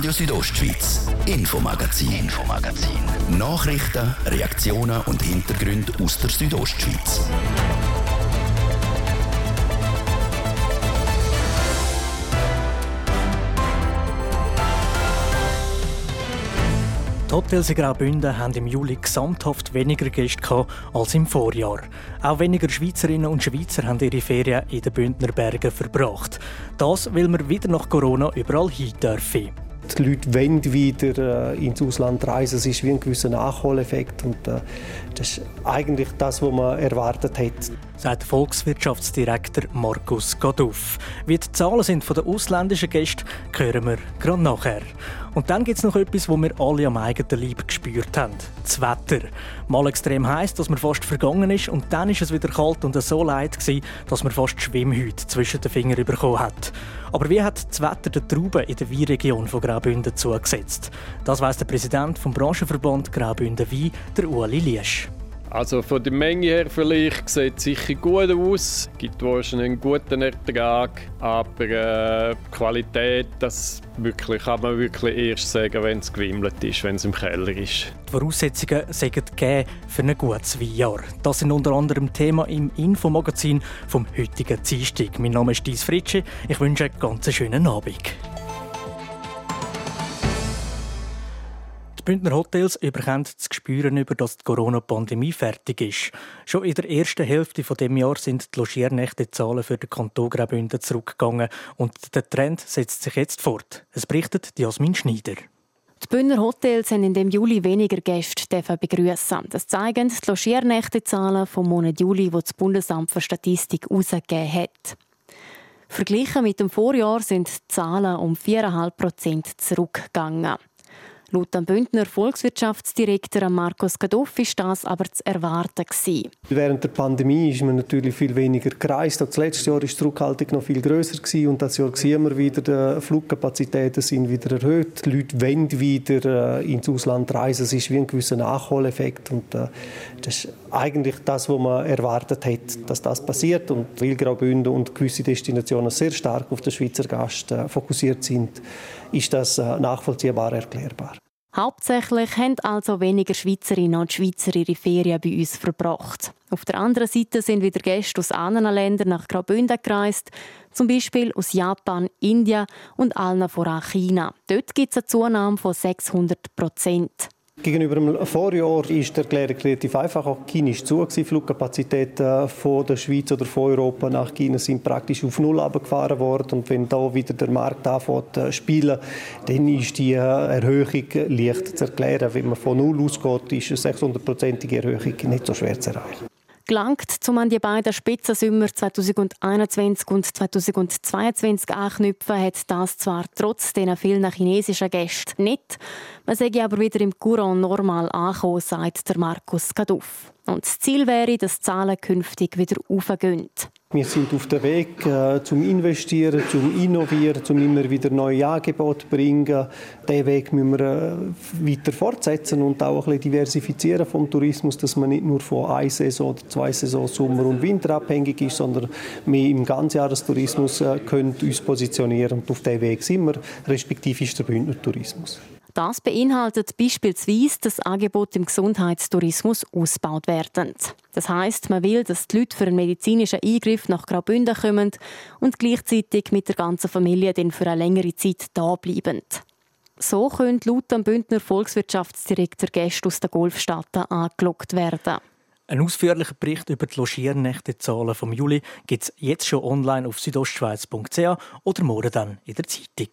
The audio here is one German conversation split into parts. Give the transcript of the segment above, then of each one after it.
Radio Südostschweiz, Infomagazin, Infomagazin. Nachrichten, Reaktionen und Hintergründe aus der Südostschweiz. Die Hotels in Graubünden haben im Juli gesamthaft weniger Gäste als im Vorjahr. Auch weniger Schweizerinnen und Schweizer haben ihre Ferien in den Bündner Bergen verbracht. Das, weil wir wieder nach Corona überall hin dürfen. Die Leute wollen wieder äh, ins Ausland reisen. Es ist wie ein gewisser Nachholeffekt. Und, äh, das ist eigentlich das, was man erwartet hat. Sagt Volkswirtschaftsdirektor Markus Gaduff. Wie die Zahlen sind von den ausländischen Gästen, hören wir gerade nachher. Und dann gibt es noch etwas, das wir alle am eigenen Leib gespürt haben. Das Wetter. Mal extrem heiß, dass man fast vergangen ist und dann ist es wieder kalt und so leid gewesen, dass man fast Schwimmhüte zwischen den Fingern bekommen hat. Aber wie hat das Wetter der Trauben in der Weinregion von Graubünden zugesetzt? Das weiss der Präsident vom Branchenverband Graubünden Wein, der Ueli Liesch. Also von der Menge her vielleicht sieht es sicher gut aus, gibt wahrscheinlich einen guten Ertrag, aber äh, die Qualität, das wirklich, kann man wirklich erst sagen, wenn es gewimmelt ist, wenn es im Keller ist. Die Voraussetzungen sind für ein gutes Weinjahr. Das sind unter anderem Thema im Infomagazin vom heutigen Dienstag. Mein Name ist Dies Fritsche. Ich wünsche einen ganz schönen Abend. Die Bündner Hotels überkommen das Gespüren über, dass die Corona-Pandemie fertig ist. Schon in der ersten Hälfte dieses dem Jahr sind die Logiernächte-Zahlen für den Kanton Graubünden zurückgegangen und der Trend setzt sich jetzt fort. Es berichtet Jasmin Schneider. Die Bündner Hotels haben in dem Juli weniger Gäste begrüßen. Das zeigen die Logiernächte-Zahlen vom Monat Juli, die das Bundesamt für Statistik herausgegeben hat. Verglichen mit dem Vorjahr sind die Zahlen um 4,5 Prozent zurückgegangen. Laut dem Bündner Volkswirtschaftsdirektor Markus Gaduff ist das aber zu erwarten. Während der Pandemie ist man natürlich viel weniger gereist. Auch das letzte Jahr war die Zurückhaltung noch viel grösser und das Jahr sehen wir wieder, die Flugkapazitäten sind wieder erhöht. Die Leute wollen wieder äh, ins Ausland reisen. Es ist wie ein gewisser Nachholeffekt und äh, das ist eigentlich das, was man erwartet hat, dass das passiert. Und weil Graubünden und gewisse Destinationen sehr stark auf den Schweizer Gast äh, fokussiert sind, ist das nachvollziehbar erklärbar. Hauptsächlich haben also weniger Schweizerinnen und Schweizer ihre Ferien bei uns verbracht. Auf der anderen Seite sind wieder Gäste aus anderen Ländern nach Graubünden gereist, zum Beispiel aus Japan, Indien und allen voran China. Dort gibt es eine Zunahme von 600 Prozent. Gegenüber dem Vorjahr ist der Erklärung relativ einfach. Auch China ist zu. Die Flugkapazitäten von der Schweiz oder von Europa nach China sind praktisch auf Null abgefahren worden. Und wenn da wieder der Markt anfängt zu spielen, dann ist die Erhöhung leicht zu erklären. Wenn man von Null ausgeht, ist eine 600-prozentige Erhöhung nicht so schwer zu erreichen gelangt, um an die beiden Spitzensommer 2021 und 2022 anknüpfen, hat das zwar trotz den vielen chinesischen Gästen nicht. Man sei aber wieder im Courant normal angekommen, sagt der Markus Kaduff. Und das Ziel wäre, dass die Zahlen künftig wieder aufgehen. Wir sind auf dem Weg äh, zum Investieren, zum Innovieren, zum immer wieder neue Angebote bringen. Diesen Weg müssen wir äh, weiter fortsetzen und auch ein bisschen diversifizieren vom Tourismus, dass man nicht nur von einer Saison oder zwei Saisons Sommer und Winter abhängig ist, sondern mehr im Ganzjahrestourismus äh, können uns positionieren. Und auf diesem Weg sind wir, respektive ist der Bündner Tourismus. Das beinhaltet beispielsweise, dass Angebote im Gesundheitstourismus ausgebaut werden. Das heißt, man will, dass die Leute für einen medizinischen Eingriff nach Graubünden kommen und gleichzeitig mit der ganzen Familie dann für eine längere Zeit da bleiben. So können laut dem Bündner Volkswirtschaftsdirektor Gäste aus den Golfstaaten angelockt werden. Ein ausführlicher Bericht über die Logiernächte-Zahlen vom Juli gibt es jetzt schon online auf südostschweiz.ch oder morgen dann in der Zeitung.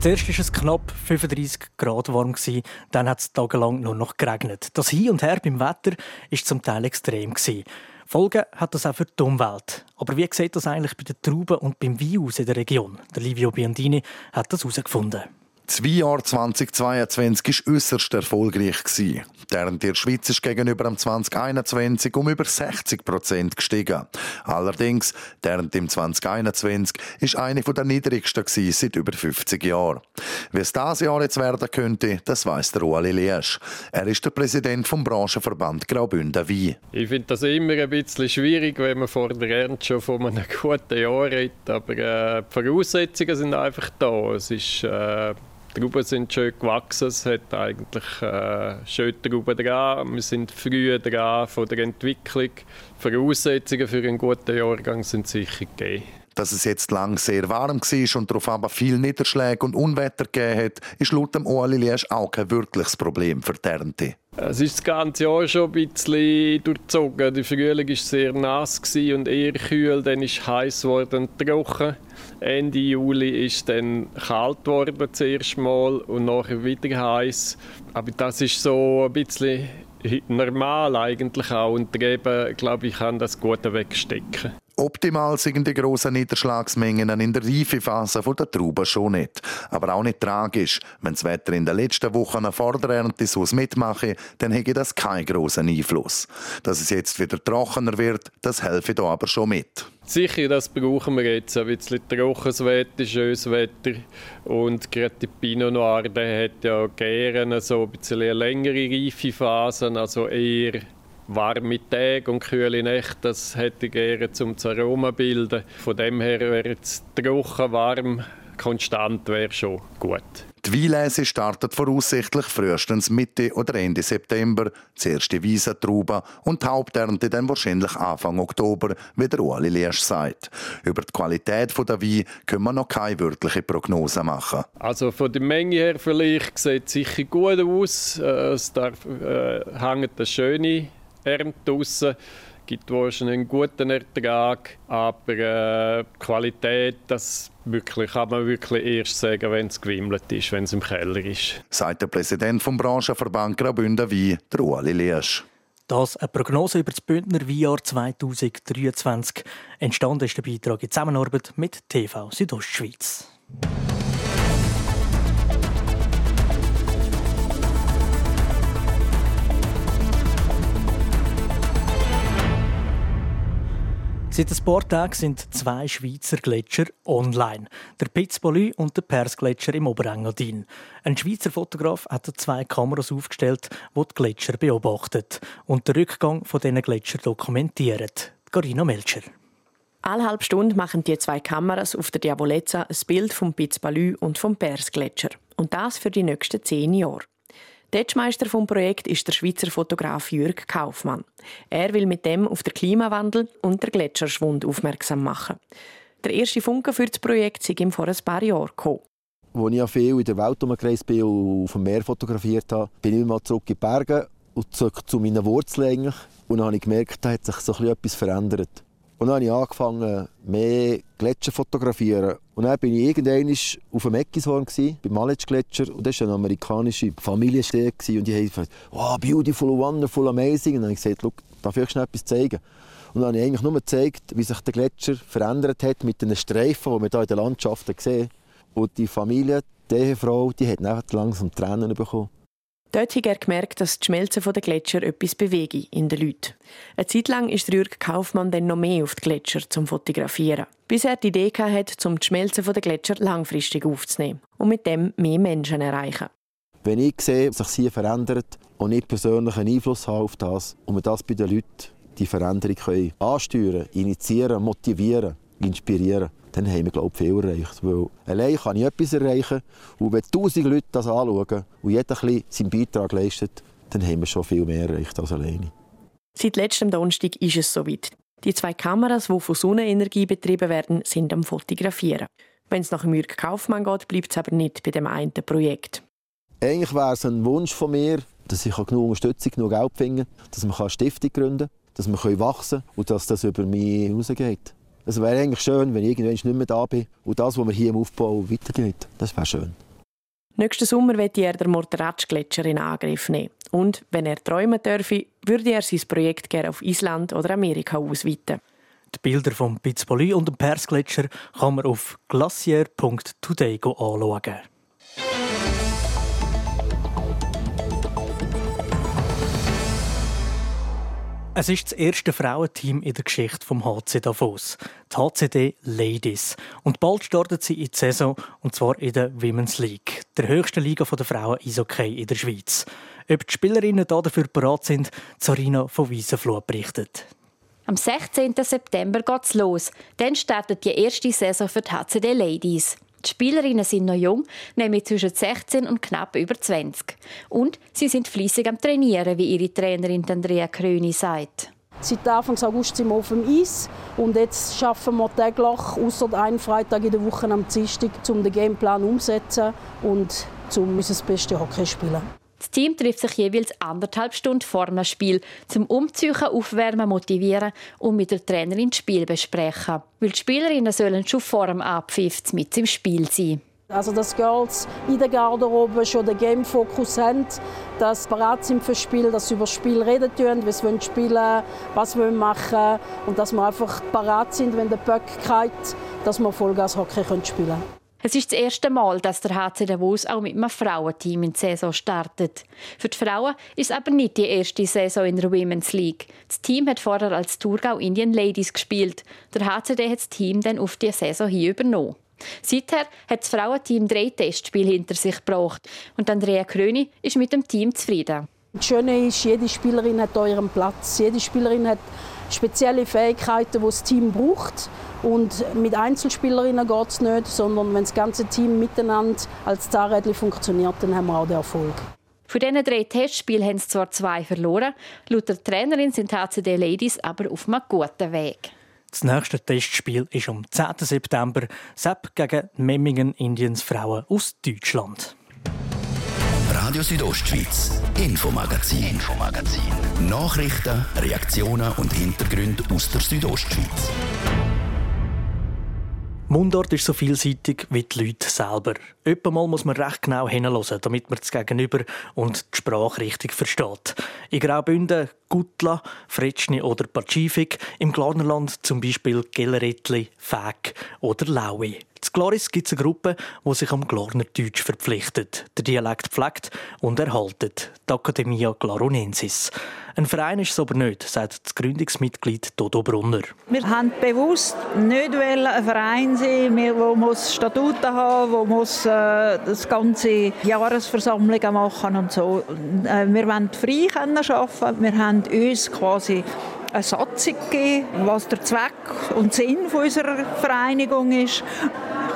Zuerst war es knapp 35 Grad warm, dann hat es tagelang nur noch geregnet. Das Hin und Her beim Wetter war zum Teil extrem. Folgen hat das auch für die Umwelt. Aber wie sieht das eigentlich bei den Trauben und beim Wein aus in der Region? Der Livio Biandini hat das herausgefunden. Das Jahr 2022 war äußerst erfolgreich. Während der Schweiz ist gegenüber dem 2021 um über 60 Prozent gestiegen. Allerdings, während dem 2021 ist eine der niedrigsten seit über 50 Jahren. Wie es dieses Jahr jetzt werden könnte, das weiss der Ueli Liesch. Er ist der Präsident vom Branchenverband Graubünden Wein. Ich finde das immer ein bisschen schwierig, wenn man vor der Ernte schon von einem guten Jahr redet. Aber äh, die Voraussetzungen sind einfach da. Es ist äh, die Trauben sind schön gewachsen, es hat eigentlich äh, schöne Trauben dran. Wir sind früh dran von der Entwicklung. Voraussetzungen für einen guten Jahrgang sind sicher gegeben. Dass es jetzt lang sehr warm war und darauf aber viel Niederschläge und Unwetter gegeben hat, ist laut dem Liesch auch kein wirkliches Problem für die Ernte. Es ist das ganze Jahr schon ein bisschen durchzogen. Der Frühling war sehr nass und eher kühl, dann ist es heiß geworden und trocken. Ende Juli ist dann kalt geworden das erste Mal und nachher wieder heiß. Aber das ist so ein bisschen normal eigentlich auch und der Reben, glaube ich, kann das gut wegstecken. Optimal sind die grossen Niederschlagsmengen in der Reifephase der Trauben schon nicht. Aber auch nicht tragisch. Wenn das Wetter in den letzten Wochen vor der Ernte so mitmache, dann hätte das keinen grossen Einfluss. Dass es jetzt wieder trockener wird, das helfe da aber schon mit. Sicher, das brauchen wir jetzt. Ein bisschen trockenes Wetter, schönes Wetter. Und gerade die Pinot Noir, hat ja gerne so ein bisschen eine längere Reifephase, also eher warme Tage und kühle Nächte, das hätte ich gerne zum Aroma bilden. Von dem her wäre es trocken, warm, konstant wäre schon gut. Die Weinlese startet voraussichtlich frühestens Mitte oder Ende September, die erste Wiesentraube und die Haupternte dann wahrscheinlich Anfang Oktober, wie der Ueli Liesch sagt. Über die Qualität der Wein können wir noch keine wirkliche Prognose machen. Also von der Menge her vielleicht sieht es sicher gut aus. Äh, es darf, äh, hängt eine schöne Ernte draussen. gibt wahrscheinlich einen guten Ertrag, aber äh, die Qualität, das wirklich, kann man wirklich erst sagen, wenn es gewimmelt ist, wenn es im Keller ist. Sagt der Präsident vom Branchenverband Graubünden Wein, der Ueli Liesch. Das eine Prognose über das Bündner Weinjahr 2023. Entstanden ist der Beitrag in Zusammenarbeit mit TV Südostschweiz. Seit ein paar Tagen sind zwei Schweizer Gletscher online. Der Pitzbolü und der Persgletscher im Oberengadin. Ein Schweizer Fotograf hat zwei Kameras aufgestellt, die die Gletscher beobachten und den Rückgang von diesen Gletscher dokumentieren. Carina Melcher. Alle halbe Stunde machen die zwei Kameras auf der Diabolezza ein Bild vom Pitzbalü und vom Persgletscher. Und das für die nächsten zehn Jahre. Detschmeister vom Projekt ist der Schweizer Fotograf Jürg Kaufmann. Er will mit dem auf den Klimawandel und den Gletscherschwund aufmerksam machen. Der erste Funke für das Projekt sei ihm vor ein paar Jahren gekommen. Als ich viel in der Welt umgereist bin und auf dem Meer fotografiert habe, bin ich immer zurück in die Berge und zurück zu meinen Wurzeln. Und dann habe ich gemerkt, da hat sich so etwas verändert. Und dann habe ich angefangen, mehr Gletscher zu fotografieren. Und dann war ich irgendwann auf dem Eckishorn, beim Maletsch-Gletscher. Und das war eine amerikanische Familie. Und die haben gesagt, wow, beautiful, wonderful, amazing. Und dann habe ich gesagt, darf ich euch schnell etwas zeigen? Und dann habe ich eigentlich nur gezeigt, wie sich der Gletscher verändert hat mit den Streifen, die wir hier in der Landschaft sehen. Und die Familie, die Ehefrau, die hat langsam Tränen bekommen. Dort hat er gemerkt, dass die Schmelze der Gletscher etwas bewege in den Leuten. Eine Zeit lang ist Jürg Kaufmann dann noch mehr auf die Gletscher zum Fotografieren. Bis er die Idee hatte, um die Schmelze der Gletscher langfristig aufzunehmen und mit dem mehr Menschen erreichen. Wenn ich sehe, dass sich sie verändert und ich persönlich einen Einfluss habe auf das und wir das bei den Leuten die Veränderung können ansteuern, initiieren, motivieren, inspirieren, dann haben wir glaube ich, viel erreicht. Weil allein kann ich etwas erreichen und wenn tausend Leute das anschauen und jeder ein seinen Beitrag leistet, dann haben wir schon viel mehr erreicht als alleine. Seit letztem Donnerstag ist es soweit. Die zwei Kameras, die von Sonnenenergie betrieben werden, sind am Fotografieren. Wenn es nach Jürg Kaufmann geht, bleibt es aber nicht bei dem einen Projekt. Eigentlich wäre es ein Wunsch von mir, dass ich genug Unterstützung, genug Geld finde, dass man eine Stiftung gründen kann, dass wir wachsen können und dass das über mich hinausgeht. Es wäre eigentlich schön, wenn ich irgendwann nicht mehr da bin und das, was wir hier im Aufbau weitergeht. Das wäre schön. Nächsten Sommer wird er den Morteratsch-Gletscher in Angriff nehmen. Und wenn er träumen dürfe, würde er sein Projekt gerne auf Island oder Amerika ausweiten. Die Bilder vom Pitzbolü und dem Persgletscher kann man auf glacier.today anschauen. Es ist das erste Frauenteam in der Geschichte vom HC Davos, die HCD Ladies. Und bald startet sie in die Saison, und zwar in der Women's League, der höchsten Liga der Frauen Eishockey in der Schweiz. Ob die Spielerinnen dafür bereit sind, Sarina von Wiesenfluh berichtet. Am 16. September geht's los. Dann startet die erste Saison für die HCD Ladies. Die Spielerinnen sind noch jung, nämlich zwischen 16 und knapp über 20. Und sie sind fließig am Trainieren, wie ihre Trainerin Andrea Kröni sagt. Seit Anfang August sind wir auf dem Eis und jetzt schaffen wir täglich, außer einen Freitag in der Woche am Dienstag, um den Gameplan umzusetzen und um unser bestes Hockey zu spielen. Das Team trifft sich jeweils anderthalb Stunden vor dem Spiel, zum Umziehen, Aufwärmen, Motivieren und mit der Trainerin das Spiel besprechen. Weil die Spielerinnen sollen schon vor dem Abpfiff mit im Spiel sein. Also dass Girls in der Garderobe schon den Game-Fokus haben, dass sie bereit sind für das Spiel, dass sie über das Spiel reden können, wie sie spielen was sie machen und dass wir einfach bereit sind, wenn der Böck geht, dass wir Vollgas-Hockey spielen können. Es ist das erste Mal, dass der HC Davos auch mit einem Frauenteam in die Saison startet. Für die Frauen ist es aber nicht die erste Saison in der Women's League. Das Team hat vorher als Thurgau Indian Ladies gespielt. Der HCD hat das Team dann auf die Saison hier übernommen. Seither hat das Frauenteam drei Testspiele hinter sich gebracht und Andrea Kröni ist mit dem Team zufrieden. Das Schöne ist, jede Spielerin hat euren Platz. Jede Spielerin hat spezielle Fähigkeiten, die das Team braucht. Und mit Einzelspielerinnen geht es nicht, sondern wenn das ganze Team miteinander als Zahnrädchen funktioniert, dann haben wir auch den Erfolg. Von diesen drei Testspielen haben sie zwar zwei verloren, laut der Trainerin sind HCD Ladies aber auf einem guten Weg. Das nächste Testspiel ist am 10. September Sepp gegen Memmingen Indiens Frauen aus Deutschland. Radio Südostschweiz, Infomagazin, Infomagazin. Nachrichten, Reaktionen und Hintergründe aus der Südostschweiz. Mundart ist so vielseitig wie die Leute selber. Mal muss man recht genau hinhören, damit man das Gegenüber und die Sprache richtig versteht. In Graubünden Gutla, Fretschni oder Pazifik, im Glarnerland zum Beispiel Gellerettli, Fäg oder Laui. In Gloris gibt es eine Gruppe, die sich am Glarnerdeutsch verpflichtet, den Dialekt pflegt und erhaltet, die Academia Glaronensis. Ein Verein ist es aber nicht, sagt das Gründungsmitglied Dodo Brunner. Wir haben bewusst nicht ein Verein sein, der muss Statuten haben, der muss äh, das ganze Jahresversammlungen machen und so. Äh, wir wollen frei arbeiten. Wir haben uns quasi eine Satzung gegeben, was der Zweck und Sinn unserer Vereinigung ist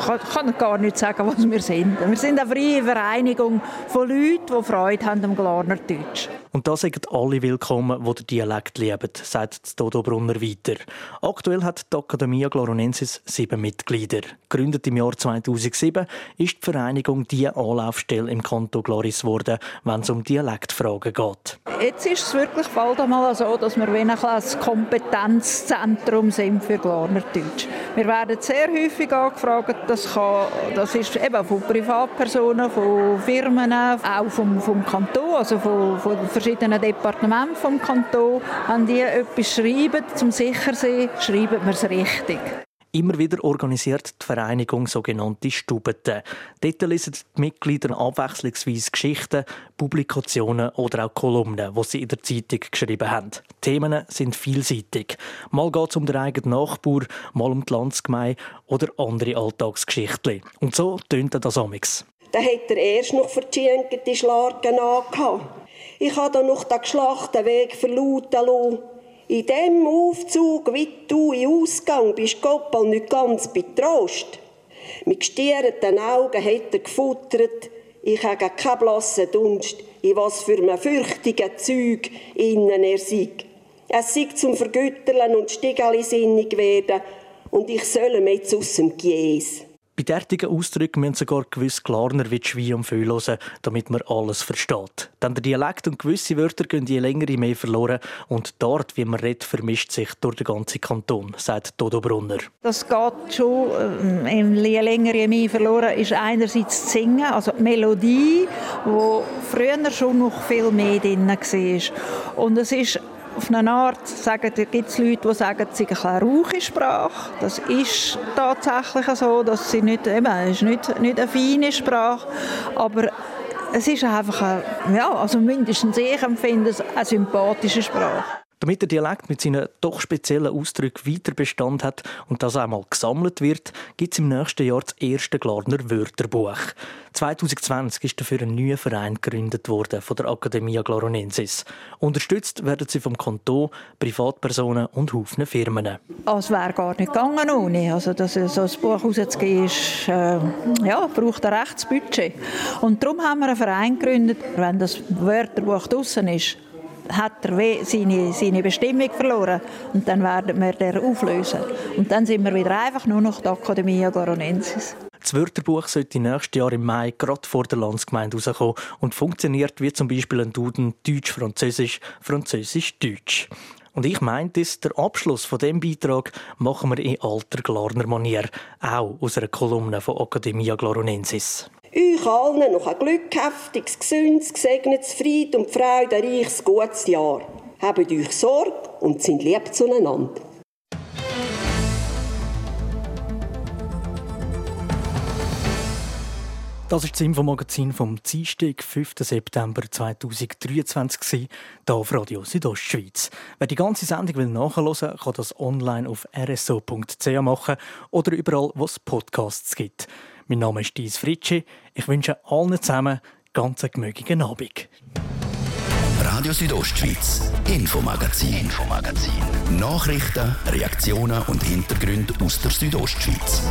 kann, kann gar nicht sagen, was wir sind. Wir sind eine freie Vereinigung von Leuten, die Freude haben am Glarner Deutsch. Und da sind alle willkommen, die den Dialekt lieben, sagt Dodo Brunner weiter. Aktuell hat die Academia Glaronensis sieben Mitglieder. Gegründet im Jahr 2007 ist die Vereinigung die Anlaufstelle im Kanton Gloris geworden, wenn es um Dialektfragen geht. Jetzt ist es wirklich bald einmal so, dass wir ein Kompetenzzentrum sind für Glarner Deutsch. Wir werden sehr häufig angefragt, das, kann, das ist eben von Privatpersonen, von Firmen, auch vom, vom Kanton, also von, von verschiedenen Departementen vom Kanton. Wenn die etwas schreiben, zum sicher sein, schreiben wir es richtig. Immer wieder organisiert die Vereinigung sogenannte Stubeten. Dort lesen die Mitglieder abwechslungsweise Geschichten, Publikationen oder auch Kolumnen, die sie in der Zeitung geschrieben haben. Die Themen sind vielseitig. Mal geht es um den eigenen Nachbar, mal um die Landsgemeinde oder andere Alltagsgeschichten. Und so tönt das amix. Da hat er erst noch die Schlargen angehabt. Ich habe noch den geschlachten Weg verlauten lassen. In dem Aufzug, wie du im Ausgang bist, Goppel nicht ganz betrost. Mit gestierten Augen hat er gefuttert. Ich habe keinen blassen Dunst, in was für einem fürchtigen Zeug innen er sei. Es sei zum Vergütteln und Stigali-sinnig werden, und ich soll ihm jetzt aus dem Gies. Bei derartigen Ausdrücken müssen sogar gewisse Klarner wie Schwein und Föhl hören, damit man alles versteht. Denn der Dialekt und gewisse Wörter gehen je länger je mehr verloren und dort, wie man redet, vermischt sich durch den ganzen Kanton, sagt Dodo Brunner. Das geht schon, äh, je länger je mehr verloren ist einerseits das Singen, also die Melodie, wo früher schon noch viel mehr drin war. Und es ist auf eine Art sagen, gibt es Leute, die sagen, es sei eine rauche Sprache. Das ist tatsächlich so, dass sie nicht, eben, ist nicht, nicht eine feine Sprache, aber es ist einfach, eine, ja, also mindestens ich empfinde es eine sympathische Sprache. Damit der Dialekt mit seinen doch speziellen Ausdrücken weiter Bestand hat und das einmal gesammelt wird, gibt es im nächsten Jahr das erste Glarner Wörterbuch. 2020 ist dafür ein neuer Verein gegründet worden von der Academia Glaronensis. Unterstützt werden sie vom Kanton, Privatpersonen und Haufen Firmen. Es wäre gar nicht gegangen ohne. Also, dass so ein Buch rauszugeben, ist, äh, ja, braucht ein Rechtsbudget. Und darum haben wir einen Verein gegründet. Wenn das Wörterbuch draußen ist, hat er seine, seine Bestimmung verloren. Und dann werden wir den auflösen. Und dann sind wir wieder einfach nur noch die Academia Garonensis. Das Wörterbuch sollte nächstes Jahr im Mai gerade vor der Landsgemeinde rauskommen und funktioniert wie zum Beispiel ein Duden Deutsch-Französisch, Französisch-Deutsch. Und ich meinte, der Abschluss von dem Beitrag machen wir in alter Glarner Manier, auch aus einer Kolumne von Academia Glaronensis. Euch allen noch ein glückhaftiges, gesündes, gesegnetes, Fried und Freude, reiches, gutes Jahr. Habt euch Sorge und sind lieb zueinander. Das ist das Infomagazin vom Dienstag, 5. September 2023, hier auf Radio Südostschweiz. Wer die ganze Sendung will nachhören will, kann das online auf rso.ch machen oder überall, wo es Podcasts gibt. Mein Name ist Dies Fritschi. Ich wünsche allen zusammen ganz gemögigen Abend. Radio Südostschweiz, Infomagazin, Infomagazin. Nachrichten, Reaktionen und Hintergründe aus der Südostschweiz.